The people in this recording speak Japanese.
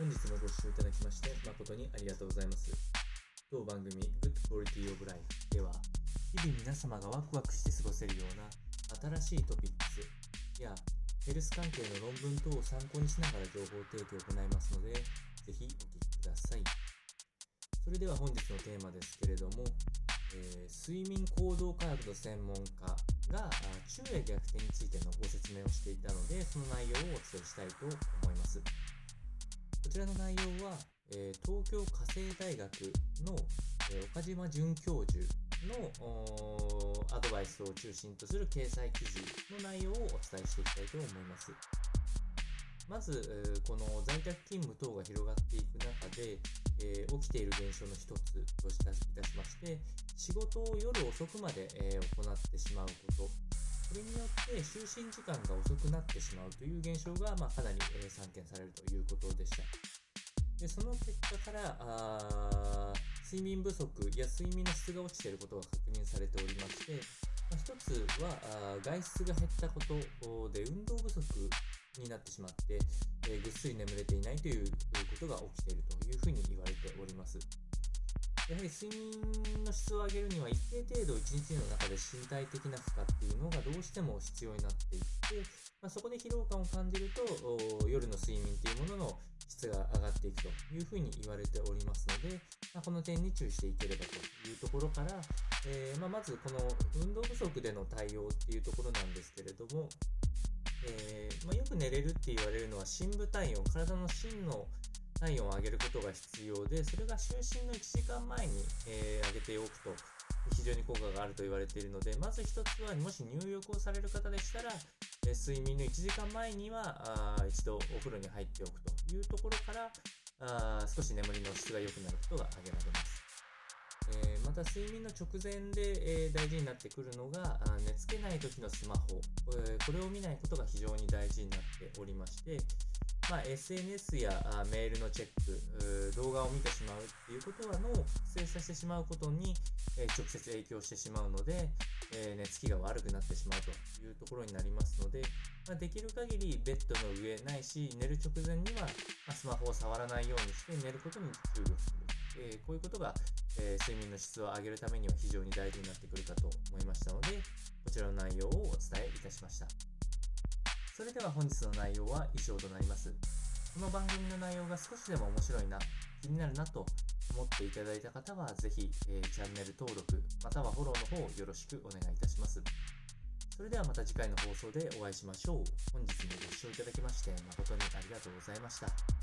本日もご視聴いただきまして誠にありがとうございます。当番組 Good Quality of Life では日々皆様がワクワクして過ごせるような新しいトピックスやヘルス関係の論文等を参考にしながら情報提供を行いますのでぜひお聞きください。それでは本日のテーマですけれども、えー、睡眠行動科学の専門家が昼夜逆転についてのご説明をしていたのでその内容をお伝えしたいと思います。ちらの内容は、えー、東京家政大学の、えー、岡島准教授のアドバイスを中心とする掲載記事の内容をお伝えしていきたいと思います。まず、この在宅勤務等が広がっていく中で、えー、起きている現象の一つといたしまして、仕事を夜遅くまで、えー、行ってしまうこと、これによって就寝時間が遅くなってしまうという現象が、まあ、かなり、えー、散見されるということでした。でその結果からあ睡眠不足や睡眠の質が落ちていることが確認されておりまして、まあ、一つはあ外出が減ったことで運動不足になってしまって、えー、ぐっすり眠れていないということが起きているというふうに言われております。やはり睡眠の質を上げるには一定程度一日の中で身体的な負荷っていうのがどうしても必要になっていって、まあ、そこで疲労感を感じると夜の睡眠っていうものの質が上がっていくというふうに言われておりますので、まあ、この点に注意していければというところから、えー、まあ、まずこの運動不足での対応っていうところなんですけれども、えー、まよく寝れるって言われるのは深部体温体の芯の体温を上げることが必要で、それが就寝の1時間前に、えー、上げておくと非常に効果があると言われているので、まず1つは、もし入浴をされる方でしたら、え、睡眠の1時間前にはあ一度お風呂に入っておくというところからあ少し眠りの質が良くなることが挙げられます。えー、また睡眠の直前で、えー、大事になってくるのがあ寝つけない時のスマホ、えー、これを見ないことが非常に大事になっておりまして、まあ、SNS やメールのチェック、動画を見てしまうっていうことは脳を覚醒させてしまうことに、え直接影響してしまうので、え寝つきが悪くなってしまうというところになりますので、まあ、できる限りベッドの上ないし、寝る直前には、まスマホを触らないようにして寝ることに注力する。えこういうことが、え睡眠の質を上げるためには非常に大事になってくるかと思いましたので、こちらの内容をお伝えいたしました。それでは本日の内容は以上となります。この番組の内容が少しでも面白いな、気になるなと思っていただいた方は、ぜひ、えー、チャンネル登録、またはフォローの方よろしくお願いいたします。それではまた次回の放送でお会いしましょう。本日もご視聴いただきまして誠にありがとうございました。